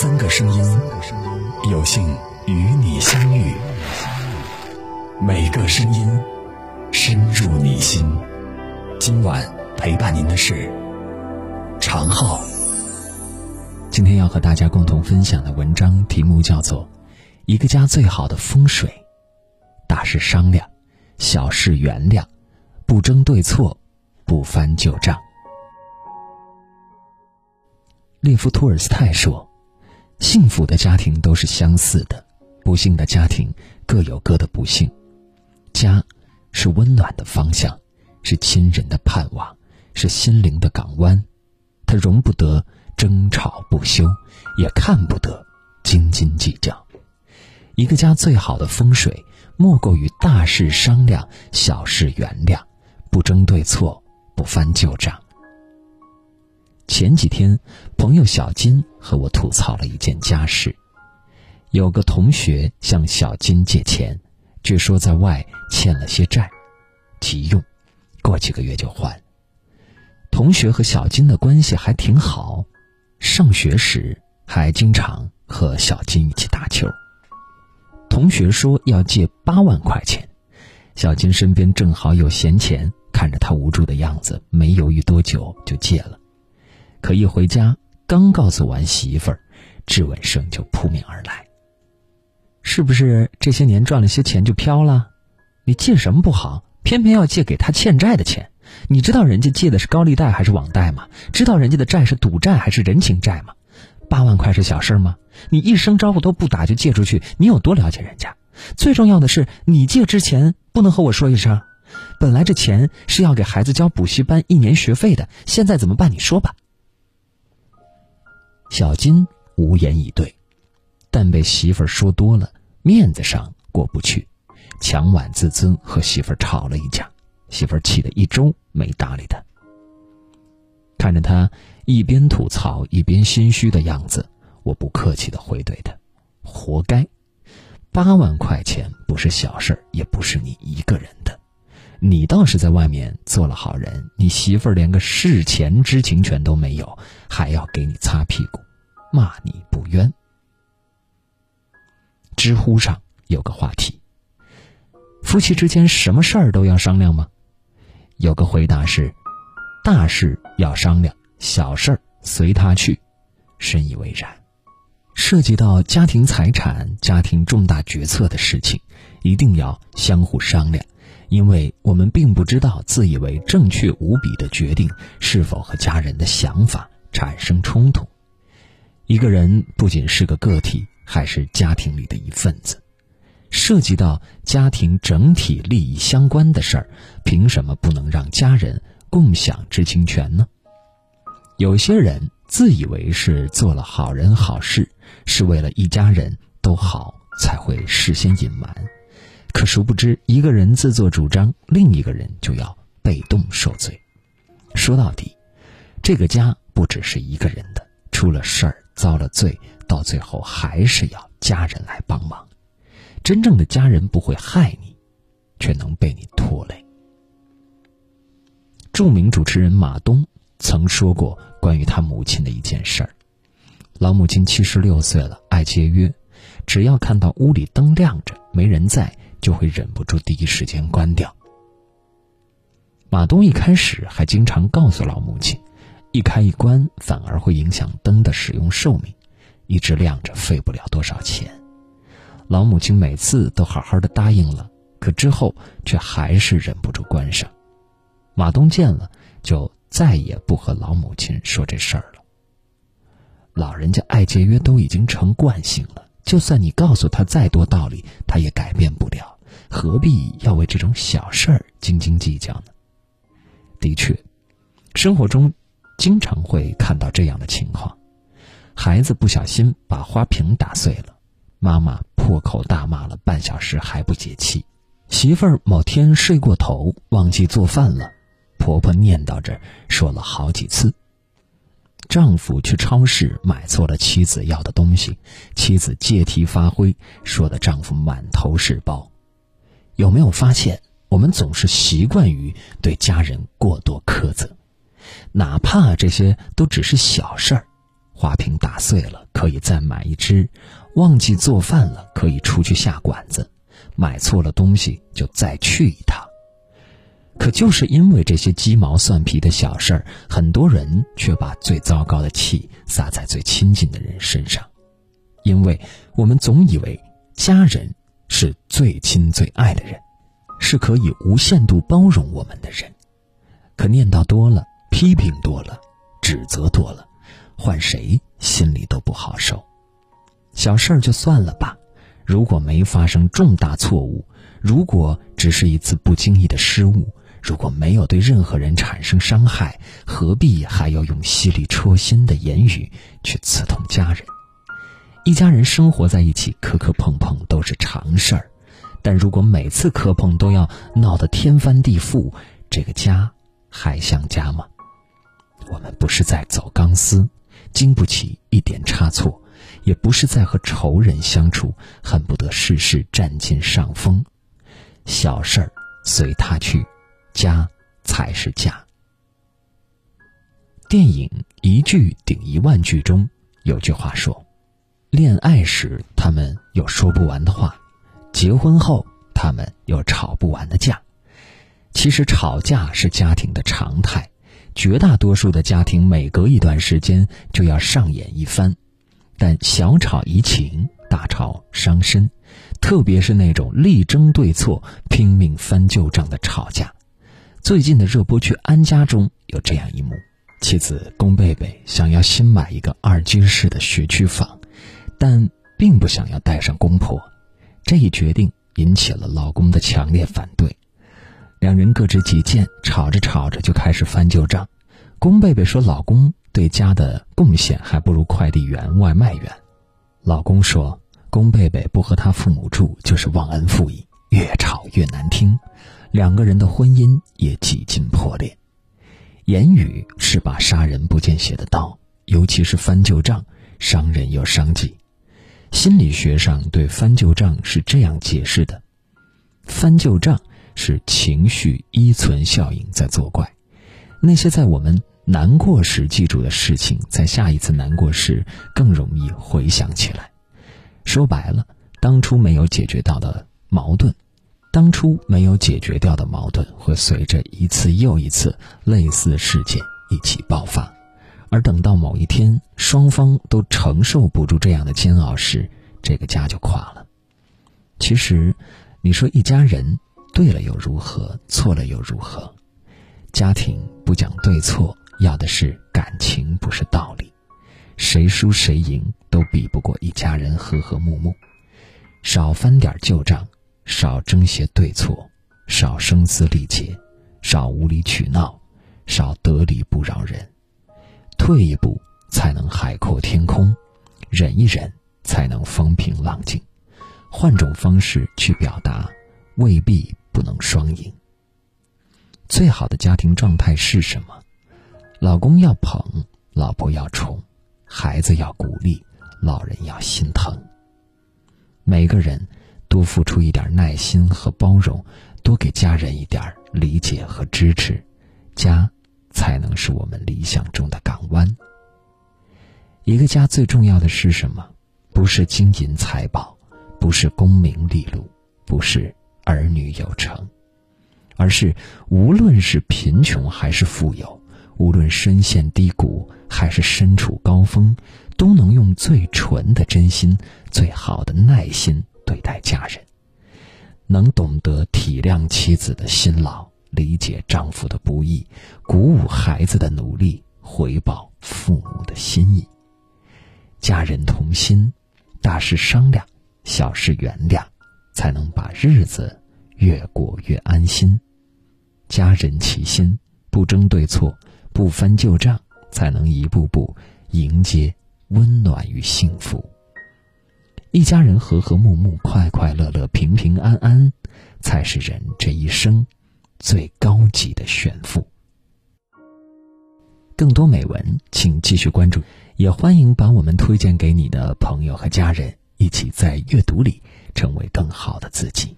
三个声音，有幸与你相遇。每个声音深入你心。今晚陪伴您的是常浩。今天要和大家共同分享的文章题目叫做《一个家最好的风水》，大事商量，小事原谅，不争对错，不翻旧账。列夫·托尔斯泰说。幸福的家庭都是相似的，不幸的家庭各有各的不幸。家是温暖的方向，是亲人的盼望，是心灵的港湾。它容不得争吵不休，也看不得斤斤计较。一个家最好的风水，莫过于大事商量，小事原谅，不争对错，不翻旧账。前几天，朋友小金和我吐槽了一件家事：有个同学向小金借钱，据说在外欠了些债，急用，过几个月就还。同学和小金的关系还挺好，上学时还经常和小金一起打球。同学说要借八万块钱，小金身边正好有闲钱，看着他无助的样子，没犹豫多久就借了。可一回家，刚告诉完媳妇儿，质问声就扑面而来。是不是这些年赚了些钱就飘了？你借什么不好，偏偏要借给他欠债的钱？你知道人家借的是高利贷还是网贷吗？知道人家的债是赌债还是人情债吗？八万块是小事吗？你一声招呼都不打就借出去，你有多了解人家？最重要的是，你借之前不能和我说一声。本来这钱是要给孩子交补习班一年学费的，现在怎么办？你说吧。小金无言以对，但被媳妇儿说多了，面子上过不去，强挽自尊和媳妇儿吵了一架。媳妇儿气得一周没搭理他。看着他一边吐槽一边心虚的样子，我不客气的回怼他：“活该，八万块钱不是小事儿，也不是你一个人的。你倒是在外面做了好人，你媳妇儿连个事前知情权都没有，还要给你擦屁股。”骂你不冤。知乎上有个话题：夫妻之间什么事儿都要商量吗？有个回答是：大事要商量，小事儿随他去。深以为然。涉及到家庭财产、家庭重大决策的事情，一定要相互商量，因为我们并不知道自以为正确无比的决定是否和家人的想法产生冲突。一个人不仅是个个体，还是家庭里的一份子。涉及到家庭整体利益相关的事儿，凭什么不能让家人共享知情权呢？有些人自以为是做了好人好事，是为了一家人都好，才会事先隐瞒。可殊不知，一个人自作主张，另一个人就要被动受罪。说到底，这个家不只是一个人的，出了事儿。遭了罪，到最后还是要家人来帮忙。真正的家人不会害你，却能被你拖累。著名主持人马东曾说过关于他母亲的一件事儿：老母亲七十六岁了，爱节约，只要看到屋里灯亮着没人在，就会忍不住第一时间关掉。马东一开始还经常告诉老母亲。一开一关反而会影响灯的使用寿命，一直亮着费不了多少钱。老母亲每次都好好的答应了，可之后却还是忍不住关上。马东见了就再也不和老母亲说这事儿了。老人家爱节约都已经成惯性了，就算你告诉他再多道理，他也改变，何必要为这种小事儿斤斤计较呢？的确，生活中。经常会看到这样的情况：孩子不小心把花瓶打碎了，妈妈破口大骂了半小时还不解气；媳妇儿某天睡过头忘记做饭了，婆婆念叨着说了好几次；丈夫去超市买错了妻子要的东西，妻子借题发挥，说的丈夫满头是包。有没有发现，我们总是习惯于对家人过多苛责？哪怕这些都只是小事儿，花瓶打碎了，可以再买一只；忘记做饭了，可以出去下馆子；买错了东西，就再去一趟。可就是因为这些鸡毛蒜皮的小事儿，很多人却把最糟糕的气撒在最亲近的人身上，因为我们总以为家人是最亲最爱的人，是可以无限度包容我们的人。可念叨多了，批评多了，指责多了，换谁心里都不好受。小事儿就算了吧，如果没发生重大错误，如果只是一次不经意的失误。如果没有对任何人产生伤害，何必还要用犀利戳心的言语去刺痛家人？一家人生活在一起，磕磕碰碰都是常事儿。但如果每次磕碰都要闹得天翻地覆，这个家还像家吗？我们不是在走钢丝，经不起一点差错；也不是在和仇人相处，恨不得事事占尽上风。小事儿随他去。家才是家。电影《一句顶一万句》中有句话说：“恋爱时他们有说不完的话，结婚后他们有吵不完的架。”其实吵架是家庭的常态，绝大多数的家庭每隔一段时间就要上演一番。但小吵怡情，大吵伤身，特别是那种力争对错、拼命翻旧账的吵架。最近的热播剧《安家》中有这样一幕：妻子宫贝贝想要新买一个二居室的学区房，但并不想要带上公婆。这一决定引起了老公的强烈反对，两人各执己见，吵着吵着就开始翻旧账。宫贝贝说：“老公对家的贡献还不如快递员、外卖员。”老公说：“宫贝贝不和他父母住就是忘恩负义。”越吵越难听。两个人的婚姻也几近破裂。言语是把杀人不见血的刀，尤其是翻旧账，伤人又伤己。心理学上对翻旧账是这样解释的：翻旧账是情绪依存效应在作怪。那些在我们难过时记住的事情，在下一次难过时更容易回想起来。说白了，当初没有解决到的矛盾。当初没有解决掉的矛盾，会随着一次又一次类似事件一起爆发，而等到某一天双方都承受不住这样的煎熬时，这个家就垮了。其实，你说一家人对了又如何，错了又如何？家庭不讲对错，要的是感情，不是道理。谁输谁赢都比不过一家人和和睦睦。少翻点旧账。少争些对错，少声嘶力竭，少无理取闹，少得理不饶人。退一步才能海阔天空，忍一忍才能风平浪静。换种方式去表达，未必不能双赢。最好的家庭状态是什么？老公要捧，老婆要宠，孩子要鼓励，老人要心疼。每个人。多付出一点耐心和包容，多给家人一点理解和支持，家是我们理想中的港湾。一个家最重要的是什么？不是金银财宝，不是功名利禄，不是儿女有成，而是无论是贫穷还是富有，无论深陷低谷还是身处高峰，都能用最纯的真心、最好的耐心。对待家人，能懂得体谅妻子的辛劳，理解丈夫的不易，鼓舞孩子的努力，回报父母的心意。家人同心，大事商量，小事原谅，才能把日子越过越安心。家人齐心，不争对错，不翻旧账，才能一步步迎接温暖与幸福。一家人和和睦睦、快快乐乐、平平安安，才是人这一生最高级的炫富。更多美文，请继续关注，也欢迎把我们推荐给你的朋友和家人，一起在阅读里成为更好的自己。